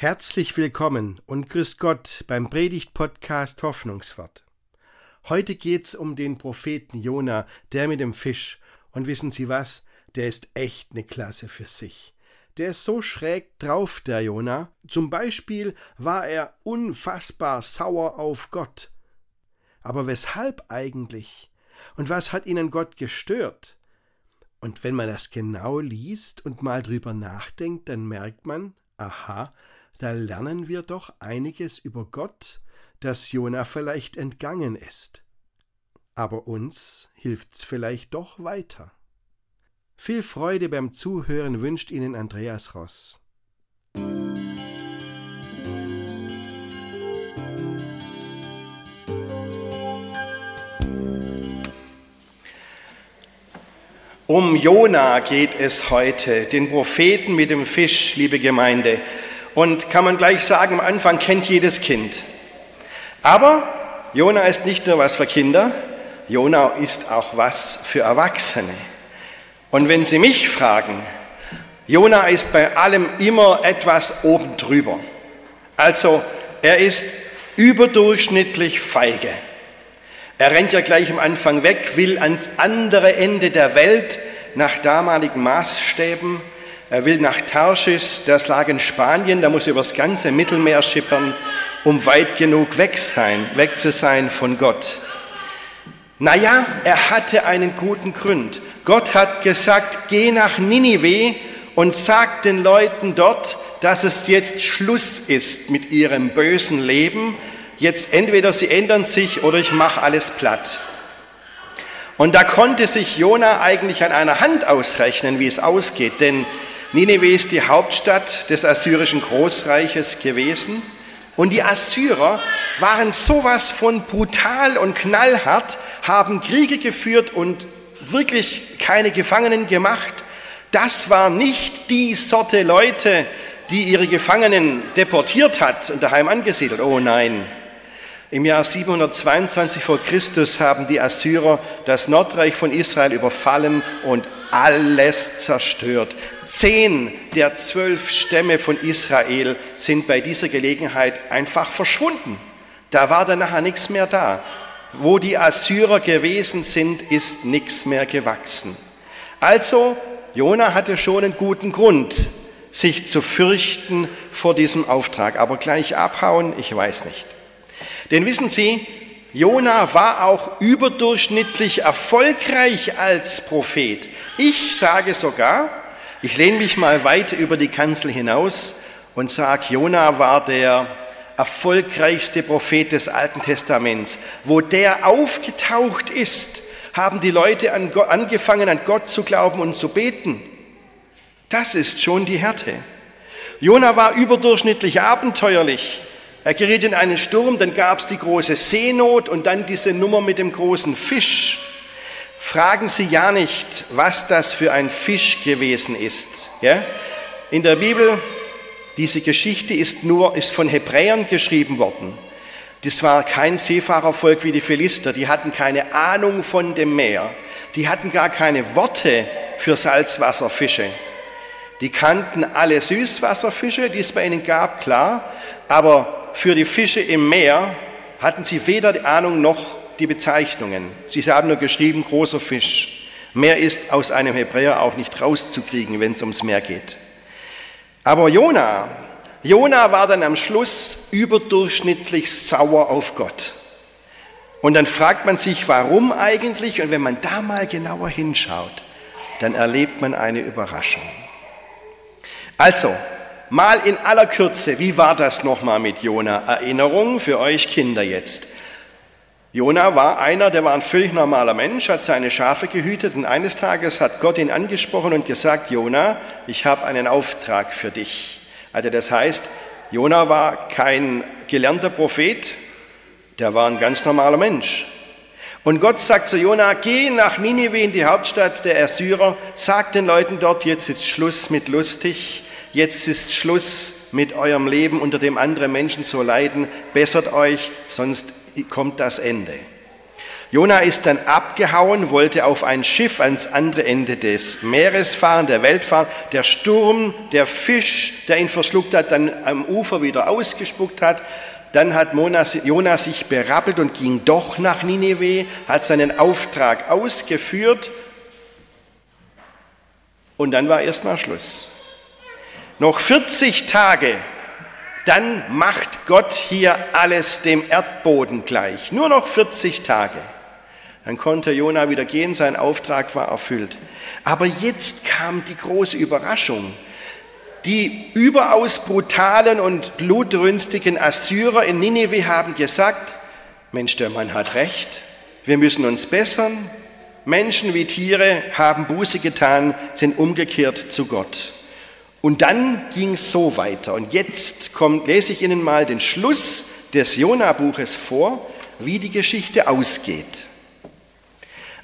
Herzlich willkommen und grüß Gott beim Predigt-Podcast Hoffnungswort. Heute geht's um den Propheten Jona, der mit dem Fisch. Und wissen Sie was? Der ist echt eine Klasse für sich. Der ist so schräg drauf, der Jona. Zum Beispiel war er unfassbar sauer auf Gott. Aber weshalb eigentlich? Und was hat ihnen Gott gestört? Und wenn man das genau liest und mal drüber nachdenkt, dann merkt man, aha, da lernen wir doch einiges über Gott, das Jona vielleicht entgangen ist. Aber uns hilft's vielleicht doch weiter. Viel Freude beim Zuhören wünscht Ihnen Andreas Ross. Um Jona geht es heute, den Propheten mit dem Fisch, liebe Gemeinde. Und kann man gleich sagen, am Anfang kennt jedes Kind. Aber Jona ist nicht nur was für Kinder, Jona ist auch was für Erwachsene. Und wenn Sie mich fragen, Jona ist bei allem immer etwas oben drüber. Also er ist überdurchschnittlich feige. Er rennt ja gleich am Anfang weg, will ans andere Ende der Welt nach damaligen Maßstäben er will nach Tarsis, das lag in Spanien, da muss er übers ganze Mittelmeer schippern, um weit genug weg, sein, weg zu sein von Gott. Naja, er hatte einen guten Grund. Gott hat gesagt, geh nach Ninive und sag den Leuten dort, dass es jetzt Schluss ist mit ihrem bösen Leben. Jetzt entweder sie ändern sich oder ich mache alles platt. Und da konnte sich Jona eigentlich an einer Hand ausrechnen, wie es ausgeht, denn Nineveh ist die Hauptstadt des assyrischen Großreiches gewesen. Und die Assyrer waren sowas von brutal und knallhart, haben Kriege geführt und wirklich keine Gefangenen gemacht. Das war nicht die Sorte Leute, die ihre Gefangenen deportiert hat und daheim angesiedelt. Oh nein. Im Jahr 722 vor Christus haben die Assyrer das Nordreich von Israel überfallen und alles zerstört. Zehn der zwölf Stämme von Israel sind bei dieser Gelegenheit einfach verschwunden. Da war dann nachher nichts mehr da. Wo die Assyrer gewesen sind, ist nichts mehr gewachsen. Also, Jona hatte schon einen guten Grund, sich zu fürchten vor diesem Auftrag. Aber gleich abhauen, ich weiß nicht. Denn wissen Sie, Jona war auch überdurchschnittlich erfolgreich als Prophet. Ich sage sogar, ich lehne mich mal weit über die Kanzel hinaus und sage, Jona war der erfolgreichste Prophet des Alten Testaments. Wo der aufgetaucht ist, haben die Leute angefangen, an Gott zu glauben und zu beten. Das ist schon die Härte. Jona war überdurchschnittlich abenteuerlich. Er geriet in einen Sturm, dann gab es die große Seenot und dann diese Nummer mit dem großen Fisch. Fragen Sie ja nicht, was das für ein Fisch gewesen ist. Ja? In der Bibel, diese Geschichte ist nur ist von Hebräern geschrieben worden. Das war kein Seefahrervolk wie die Philister, die hatten keine Ahnung von dem Meer. Die hatten gar keine Worte für Salzwasserfische. Die kannten alle Süßwasserfische, die es bei ihnen gab, klar, aber für die Fische im Meer hatten sie weder die Ahnung noch die Bezeichnungen. Sie haben nur geschrieben, großer Fisch. Mehr ist aus einem Hebräer auch nicht rauszukriegen, wenn es ums Meer geht. Aber Jona, Jona war dann am Schluss überdurchschnittlich sauer auf Gott. Und dann fragt man sich, warum eigentlich? Und wenn man da mal genauer hinschaut, dann erlebt man eine Überraschung. Also, mal in aller Kürze, wie war das nochmal mit Jona? Erinnerung für euch Kinder jetzt. Jona war einer, der war ein völlig normaler Mensch, hat seine Schafe gehütet und eines Tages hat Gott ihn angesprochen und gesagt, Jona, ich habe einen Auftrag für dich. Also das heißt, Jona war kein gelernter Prophet, der war ein ganz normaler Mensch. Und Gott sagt zu Jona, geh nach Ninive in die Hauptstadt der Assyrer, sag den Leuten dort, jetzt ist Schluss mit lustig, jetzt ist Schluss mit eurem Leben, unter dem andere Menschen so leiden, bessert euch, sonst kommt das Ende. Jona ist dann abgehauen, wollte auf ein Schiff ans andere Ende des Meeres fahren, der Welt fahren. Der Sturm, der Fisch, der ihn verschluckt hat, dann am Ufer wieder ausgespuckt hat. Dann hat Jona sich berappelt und ging doch nach Nineveh, hat seinen Auftrag ausgeführt und dann war erstmal Schluss. Noch 40 Tage, dann macht Gott hier alles dem Erdboden gleich. Nur noch 40 Tage. Dann konnte Jona wieder gehen, sein Auftrag war erfüllt. Aber jetzt kam die große Überraschung. Die überaus brutalen und blutrünstigen Assyrer in Nineveh haben gesagt, Mensch, der Mann hat recht, wir müssen uns bessern. Menschen wie Tiere haben Buße getan, sind umgekehrt zu Gott. Und dann ging es so weiter. Und jetzt kommt, lese ich Ihnen mal den Schluss des Jona-Buches vor, wie die Geschichte ausgeht.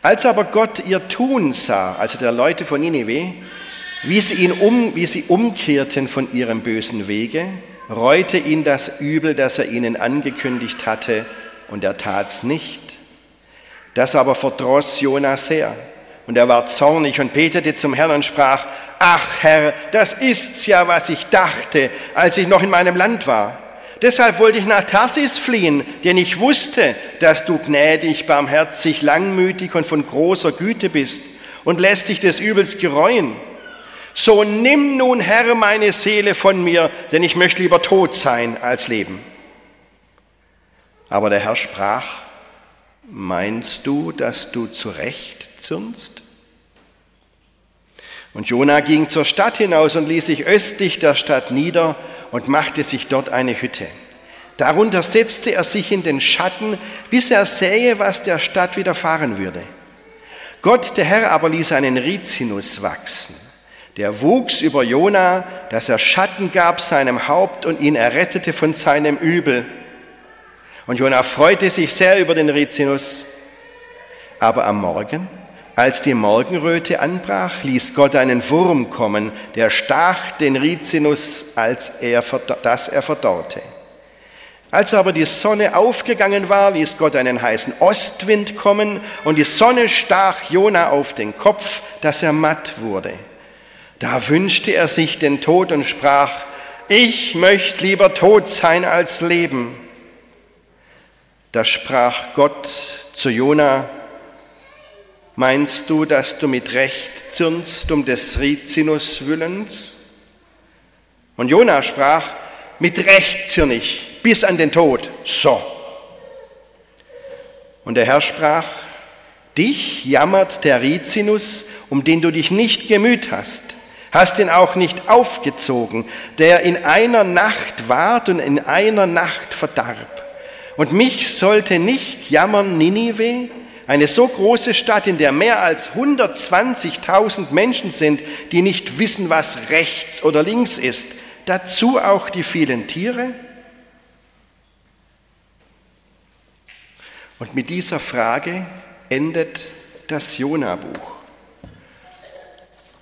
Als aber Gott ihr Tun sah, also der Leute von Nineveh, wie sie, ihn um, wie sie umkehrten von ihrem bösen Wege, reute ihn das Übel, das er ihnen angekündigt hatte, und er tat's nicht. Das aber verdross Jonas sehr. Und er war zornig und betete zum Herrn und sprach, ach Herr, das ist's ja, was ich dachte, als ich noch in meinem Land war. Deshalb wollte ich nach Tarsis fliehen, denn ich wusste, dass du gnädig, barmherzig, langmütig und von großer Güte bist und lässt dich des Übels gereuen. So nimm nun, Herr, meine Seele von mir, denn ich möchte lieber tot sein als leben. Aber der Herr sprach, meinst du, dass du zurecht zürnst? Und Jona ging zur Stadt hinaus und ließ sich östlich der Stadt nieder und machte sich dort eine Hütte. Darunter setzte er sich in den Schatten, bis er sähe, was der Stadt widerfahren würde. Gott, der Herr, aber ließ einen Rizinus wachsen. Der wuchs über Jona, dass er Schatten gab seinem Haupt und ihn errettete von seinem Übel. Und Jona freute sich sehr über den Rizinus. Aber am Morgen, als die Morgenröte anbrach, ließ Gott einen Wurm kommen, der stach den Rizinus, als er, dass er verdorrte. Als aber die Sonne aufgegangen war, ließ Gott einen heißen Ostwind kommen und die Sonne stach Jona auf den Kopf, dass er matt wurde. Da wünschte er sich den Tod und sprach, ich möchte lieber tot sein als leben. Da sprach Gott zu Jona, Meinst du, dass du mit Recht zürnst um des Rizinus Willens? Und Jona sprach, mit Recht zürn ich bis an den Tod. So. Und der Herr sprach, dich jammert der Rizinus, um den du dich nicht gemüht hast, hast ihn auch nicht aufgezogen, der in einer Nacht ward und in einer Nacht verdarb. Und mich sollte nicht jammern Ninive, eine so große Stadt, in der mehr als 120.000 Menschen sind, die nicht wissen, was rechts oder links ist. Dazu auch die vielen Tiere. Und mit dieser Frage endet das Jona-Buch.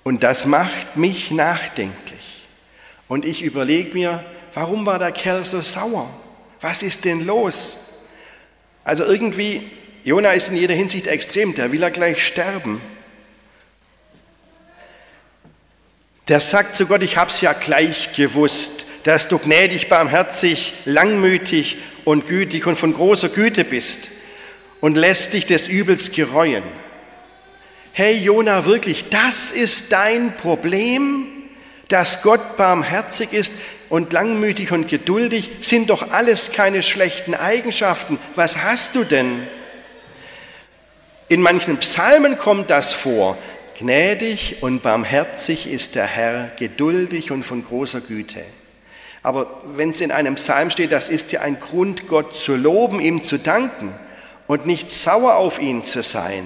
Und das macht mich nachdenklich. Und ich überlege mir, warum war der Kerl so sauer? Was ist denn los? Also irgendwie Jona ist in jeder Hinsicht extrem, der will er gleich sterben. Der sagt zu Gott, ich hab's ja gleich gewusst, dass du gnädig, barmherzig, langmütig und gütig und von großer Güte bist und lässt dich des Übels gereuen. Hey Jona, wirklich, das ist dein Problem, dass Gott barmherzig ist und langmütig und geduldig, sind doch alles keine schlechten Eigenschaften. Was hast du denn? In manchen Psalmen kommt das vor. Gnädig und barmherzig ist der Herr, geduldig und von großer Güte. Aber wenn es in einem Psalm steht, das ist ja ein Grund, Gott zu loben, ihm zu danken und nicht sauer auf ihn zu sein.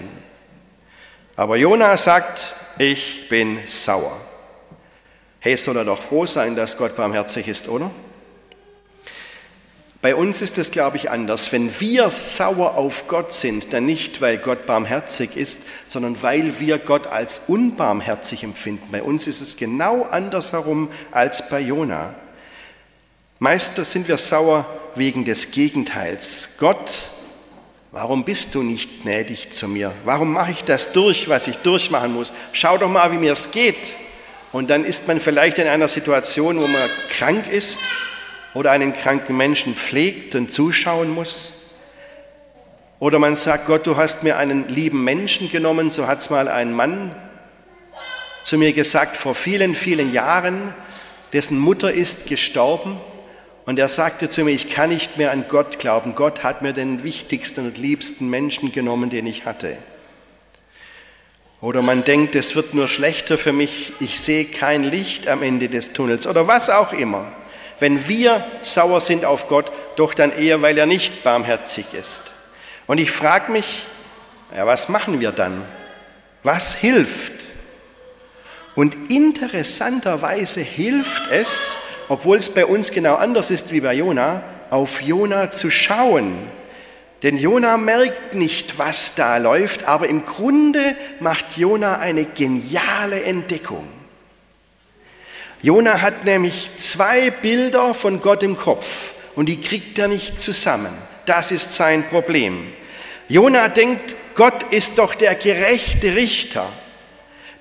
Aber Jona sagt, ich bin sauer. Hey, soll er doch froh sein, dass Gott barmherzig ist, oder? Bei uns ist es, glaube ich, anders. Wenn wir sauer auf Gott sind, dann nicht, weil Gott barmherzig ist, sondern weil wir Gott als unbarmherzig empfinden. Bei uns ist es genau andersherum als bei Jona. Meist sind wir sauer wegen des Gegenteils. Gott warum bist du nicht gnädig zu mir? Warum mache ich das durch, was ich durchmachen muss? Schau doch mal, wie mir es geht. Und dann ist man vielleicht in einer Situation, wo man krank ist oder einen kranken Menschen pflegt und zuschauen muss. Oder man sagt, Gott, du hast mir einen lieben Menschen genommen, so hat es mal ein Mann zu mir gesagt vor vielen, vielen Jahren, dessen Mutter ist gestorben und er sagte zu mir, ich kann nicht mehr an Gott glauben. Gott hat mir den wichtigsten und liebsten Menschen genommen, den ich hatte. Oder man denkt, es wird nur schlechter für mich, ich sehe kein Licht am Ende des Tunnels oder was auch immer. Wenn wir sauer sind auf Gott, doch dann eher, weil er nicht barmherzig ist. Und ich frage mich, ja, was machen wir dann? Was hilft? Und interessanterweise hilft es, obwohl es bei uns genau anders ist wie bei Jona, auf Jona zu schauen. Denn Jona merkt nicht, was da läuft, aber im Grunde macht Jona eine geniale Entdeckung. Jona hat nämlich zwei Bilder von Gott im Kopf und die kriegt er nicht zusammen. Das ist sein Problem. Jona denkt, Gott ist doch der gerechte Richter.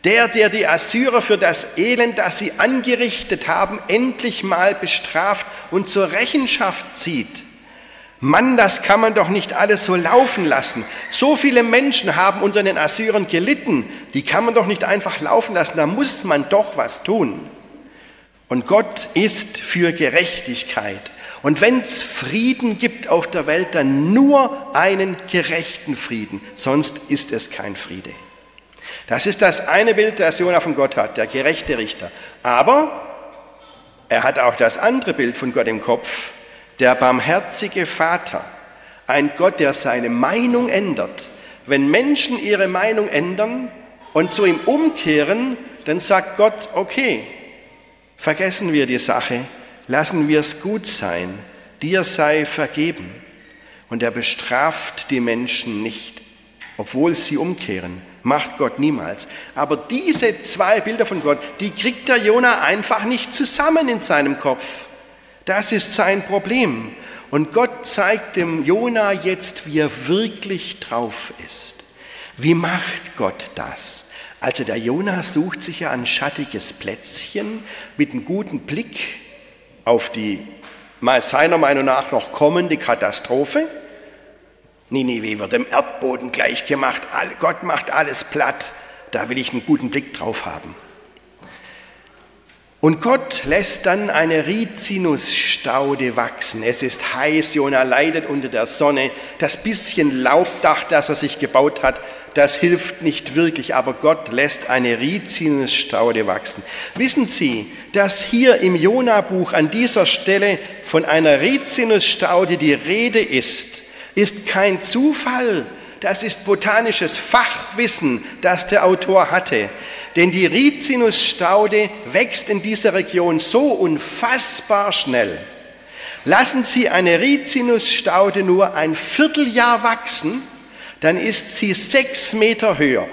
Der, der die Assyrer für das Elend, das sie angerichtet haben, endlich mal bestraft und zur Rechenschaft zieht. Mann, das kann man doch nicht alles so laufen lassen. So viele Menschen haben unter den Assyrern gelitten, die kann man doch nicht einfach laufen lassen, da muss man doch was tun. Und Gott ist für Gerechtigkeit. Und wenn es Frieden gibt auf der Welt, dann nur einen gerechten Frieden, sonst ist es kein Friede. Das ist das eine Bild, das Jona von Gott hat, der gerechte Richter. Aber er hat auch das andere Bild von Gott im Kopf, der barmherzige Vater, ein Gott, der seine Meinung ändert. Wenn Menschen ihre Meinung ändern und zu ihm umkehren, dann sagt Gott, okay, vergessen wir die Sache, lassen wir es gut sein, dir sei vergeben. Und er bestraft die Menschen nicht, obwohl sie umkehren. Macht Gott niemals. Aber diese zwei Bilder von Gott, die kriegt der Jona einfach nicht zusammen in seinem Kopf. Das ist sein Problem. Und Gott zeigt dem Jona jetzt, wie er wirklich drauf ist. Wie macht Gott das? Also der Jona sucht sich ja ein schattiges Plätzchen mit einem guten Blick auf die seiner Meinung nach noch kommende Katastrophe. Ninive wird dem Erdboden gleichgemacht, Gott macht alles platt, da will ich einen guten Blick drauf haben. Und Gott lässt dann eine Rizinusstaude wachsen. Es ist heiß, Jona leidet unter der Sonne. Das bisschen Laubdach, das er sich gebaut hat, das hilft nicht wirklich, aber Gott lässt eine Rizinusstaude wachsen. Wissen Sie, dass hier im Jona-Buch an dieser Stelle von einer Rizinusstaude die Rede ist, ist kein Zufall. Das ist botanisches Fachwissen, das der Autor hatte. Denn die Rizinusstaude wächst in dieser Region so unfassbar schnell. Lassen Sie eine Rizinusstaude nur ein Vierteljahr wachsen, dann ist sie sechs Meter höher.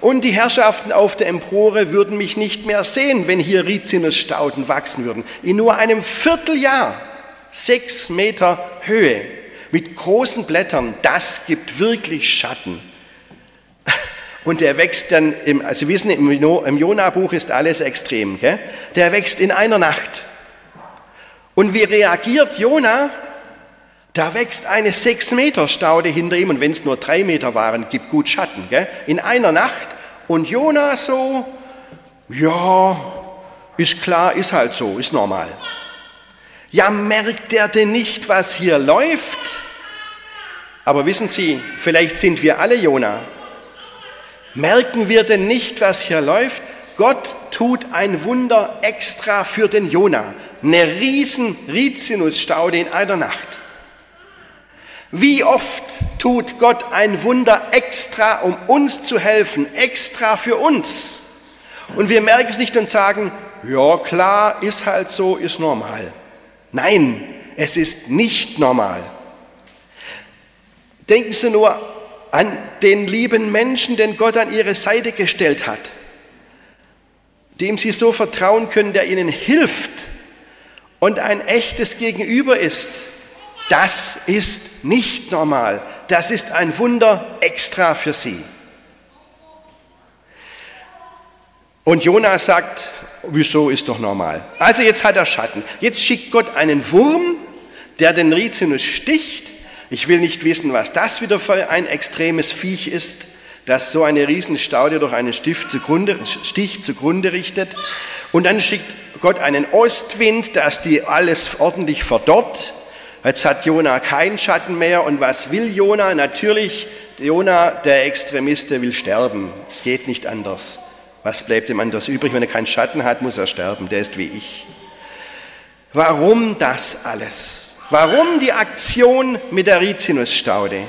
Und die Herrschaften auf der Empore würden mich nicht mehr sehen, wenn hier Rizinusstauden wachsen würden. In nur einem Vierteljahr sechs Meter Höhe mit großen Blättern, das gibt wirklich Schatten. Und der wächst dann, im, also wir wissen, im Jona-Buch ist alles extrem. Gell? Der wächst in einer Nacht. Und wie reagiert Jona? Da wächst eine sechs Meter Staude hinter ihm und wenn es nur drei Meter waren, gibt gut Schatten. Gell? In einer Nacht. Und Jona so, ja, ist klar, ist halt so, ist normal. Ja, merkt er denn nicht, was hier läuft? Aber wissen Sie, vielleicht sind wir alle Jona. Merken wir denn nicht, was hier läuft? Gott tut ein Wunder extra für den Jona. Eine riesen Rizinusstaude in einer Nacht. Wie oft tut Gott ein Wunder extra, um uns zu helfen, extra für uns? Und wir merken es nicht und sagen, ja klar, ist halt so, ist normal. Nein, es ist nicht normal. Denken Sie nur an den lieben Menschen, den Gott an ihre Seite gestellt hat, dem sie so vertrauen können, der ihnen hilft und ein echtes Gegenüber ist. Das ist nicht normal. das ist ein Wunder extra für sie. Und Jonas sagt, wieso ist doch normal. Also jetzt hat er Schatten. Jetzt schickt Gott einen Wurm, der den Rizinus sticht. Ich will nicht wissen, was das wieder für ein extremes Viech ist, das so eine Riesenstaude durch einen Stift zugrunde, Stich zugrunde richtet. Und dann schickt Gott einen Ostwind, dass die alles ordentlich verdorrt. Jetzt hat Jona keinen Schatten mehr. Und was will Jona? Natürlich, Jona, der Extremist, der will sterben. Es geht nicht anders. Was bleibt ihm anders übrig? Wenn er keinen Schatten hat, muss er sterben. Der ist wie ich. Warum das alles? Warum die Aktion mit der Rizinusstaude?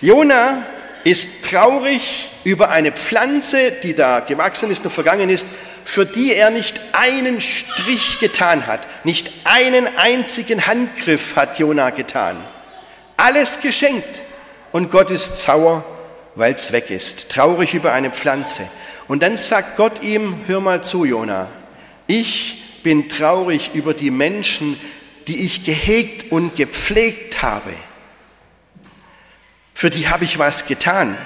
Jona ist traurig über eine Pflanze, die da gewachsen ist und vergangen ist, für die er nicht einen Strich getan hat, nicht einen einzigen Handgriff hat Jona getan. Alles geschenkt und Gott ist sauer, weil es weg ist, traurig über eine Pflanze. Und dann sagt Gott ihm, hör mal zu, Jona, ich bin traurig über die Menschen, die ich gehegt und gepflegt habe. Für die habe ich was getan.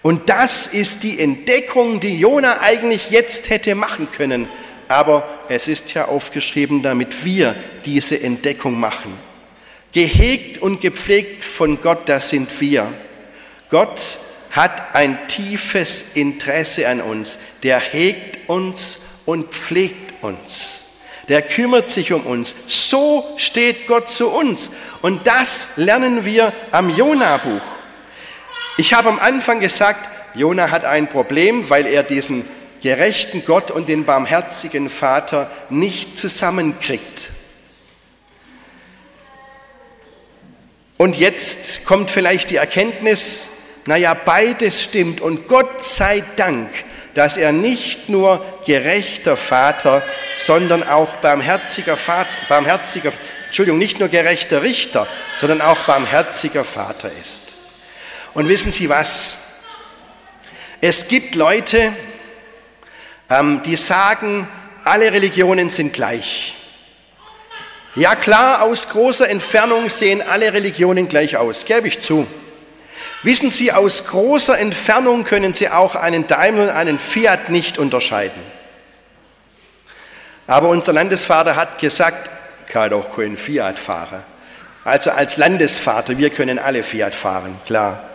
Und das ist die Entdeckung, die Jona eigentlich jetzt hätte machen können. Aber es ist ja aufgeschrieben, damit wir diese Entdeckung machen. Gehegt und gepflegt von Gott, das sind wir. Gott hat ein tiefes Interesse an uns. Der hegt uns und pflegt uns. Der kümmert sich um uns. So steht Gott zu uns. Und das lernen wir am Jona-Buch. Ich habe am Anfang gesagt, Jona hat ein Problem, weil er diesen gerechten Gott und den barmherzigen Vater nicht zusammenkriegt. Und jetzt kommt vielleicht die Erkenntnis, naja, beides stimmt und Gott sei Dank, dass er nicht nur gerechter Vater, sondern auch barmherziger Vater, barmherziger, Entschuldigung, nicht nur gerechter Richter, sondern auch barmherziger Vater ist. Und wissen Sie was? Es gibt Leute, ähm, die sagen, alle Religionen sind gleich. Ja klar, aus großer Entfernung sehen alle Religionen gleich aus, gebe ich zu. Wissen Sie, aus großer Entfernung können Sie auch einen Daimler und einen Fiat nicht unterscheiden. Aber unser Landesvater hat gesagt, kann doch kein Fiat fahren. Also als Landesvater, wir können alle Fiat fahren, klar.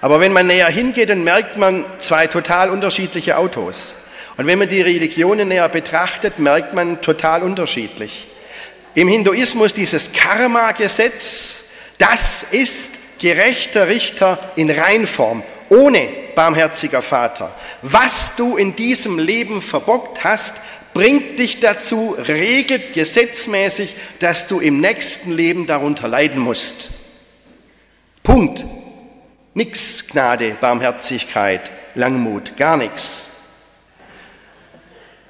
Aber wenn man näher hingeht, dann merkt man zwei total unterschiedliche Autos. Und wenn man die Religionen näher betrachtet, merkt man total unterschiedlich. Im Hinduismus dieses Karma-Gesetz, das ist gerechter Richter in Reinform, ohne barmherziger Vater. Was du in diesem Leben verbockt hast, bringt dich dazu, regelt gesetzmäßig, dass du im nächsten Leben darunter leiden musst. Punkt. Nix Gnade, Barmherzigkeit, Langmut, gar nichts.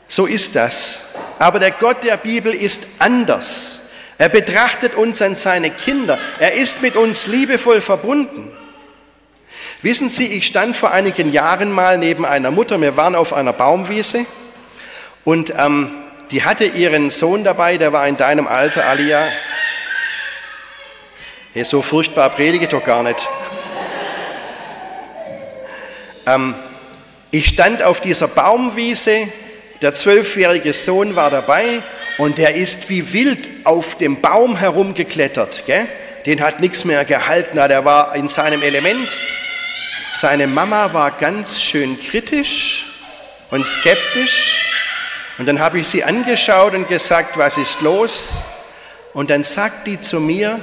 So ist das. Aber der Gott der Bibel ist anders. Er betrachtet uns an seine Kinder. Er ist mit uns liebevoll verbunden. Wissen Sie, ich stand vor einigen Jahren mal neben einer Mutter. Wir waren auf einer Baumwiese und ähm, die hatte ihren Sohn dabei, der war in deinem Alter, Alia. Hey, so furchtbar predige doch gar nicht. ähm, ich stand auf dieser Baumwiese, der zwölfjährige Sohn war dabei und der ist wie wild auf dem Baum herumgeklettert. Gell? Den hat nichts mehr gehalten, der war in seinem Element. Seine Mama war ganz schön kritisch und skeptisch. Und dann habe ich sie angeschaut und gesagt, was ist los? Und dann sagt die zu mir,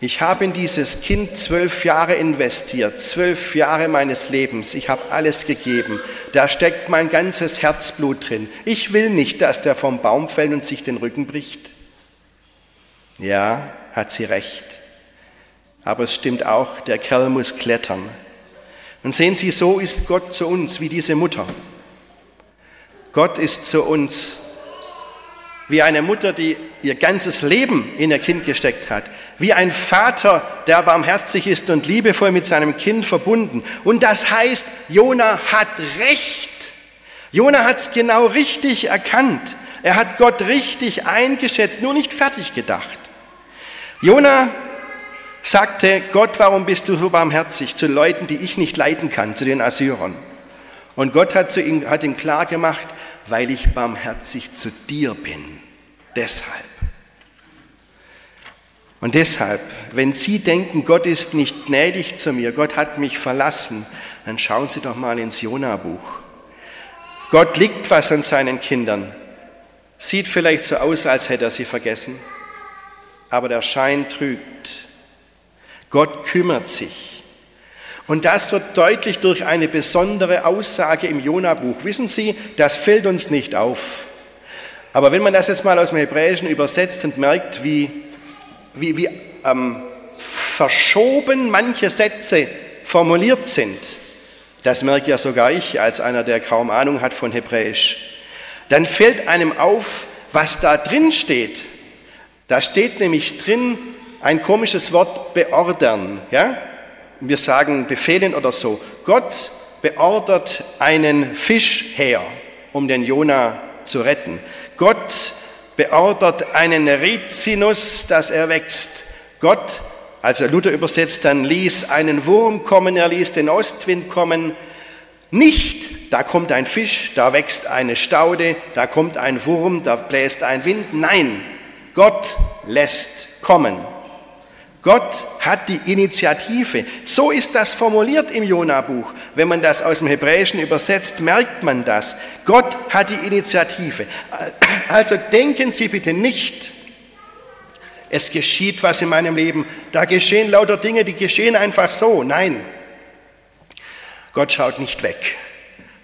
ich habe in dieses Kind zwölf Jahre investiert, zwölf Jahre meines Lebens. Ich habe alles gegeben. Da steckt mein ganzes Herzblut drin. Ich will nicht, dass der vom Baum fällt und sich den Rücken bricht. Ja, hat sie recht. Aber es stimmt auch, der Kerl muss klettern. Und sehen Sie, so ist Gott zu uns wie diese Mutter. Gott ist zu uns wie eine Mutter, die ihr ganzes Leben in ihr Kind gesteckt hat, wie ein Vater, der barmherzig ist und liebevoll mit seinem Kind verbunden. Und das heißt, Jona hat recht. Jona hat es genau richtig erkannt. Er hat Gott richtig eingeschätzt, nur nicht fertig gedacht. Jona sagte, Gott, warum bist du so barmherzig zu Leuten, die ich nicht leiden kann, zu den Assyrern? Und Gott hat, zu ihm, hat ihm klar gemacht, weil ich barmherzig zu dir bin. Deshalb. Und deshalb, wenn Sie denken, Gott ist nicht gnädig zu mir, Gott hat mich verlassen, dann schauen Sie doch mal ins Jona-Buch. Gott liegt was an seinen Kindern. Sieht vielleicht so aus, als hätte er sie vergessen, aber der Schein trügt. Gott kümmert sich. Und das wird deutlich durch eine besondere Aussage im Jona-Buch. Wissen Sie, das fällt uns nicht auf. Aber wenn man das jetzt mal aus dem Hebräischen übersetzt und merkt, wie, wie, wie ähm, verschoben manche Sätze formuliert sind, das merke ja sogar ich als einer, der kaum Ahnung hat von Hebräisch, dann fällt einem auf, was da drin steht. Da steht nämlich drin ein komisches Wort beordern. Ja? Wir sagen befehlen oder so. Gott beordert einen Fisch her, um den Jona zu retten. Gott beordert einen Rizinus, dass er wächst. Gott, also Luther übersetzt dann, ließ einen Wurm kommen, er ließ den Ostwind kommen. Nicht, da kommt ein Fisch, da wächst eine Staude, da kommt ein Wurm, da bläst ein Wind. Nein, Gott lässt kommen. Gott hat die Initiative. So ist das formuliert im Jona-Buch. Wenn man das aus dem Hebräischen übersetzt, merkt man das. Gott hat die Initiative. Also denken Sie bitte nicht, es geschieht was in meinem Leben. Da geschehen lauter Dinge, die geschehen einfach so. Nein, Gott schaut nicht weg.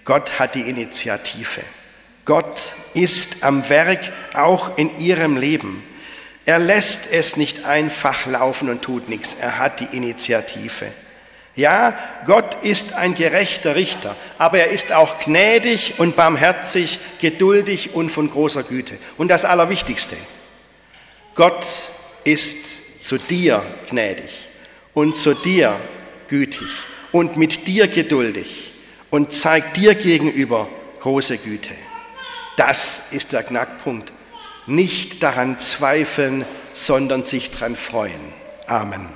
Gott hat die Initiative. Gott ist am Werk auch in Ihrem Leben. Er lässt es nicht einfach laufen und tut nichts. Er hat die Initiative. Ja, Gott ist ein gerechter Richter, aber er ist auch gnädig und barmherzig, geduldig und von großer Güte. Und das Allerwichtigste, Gott ist zu dir gnädig und zu dir gütig und mit dir geduldig und zeigt dir gegenüber große Güte. Das ist der Knackpunkt nicht daran zweifeln, sondern sich daran freuen. Amen.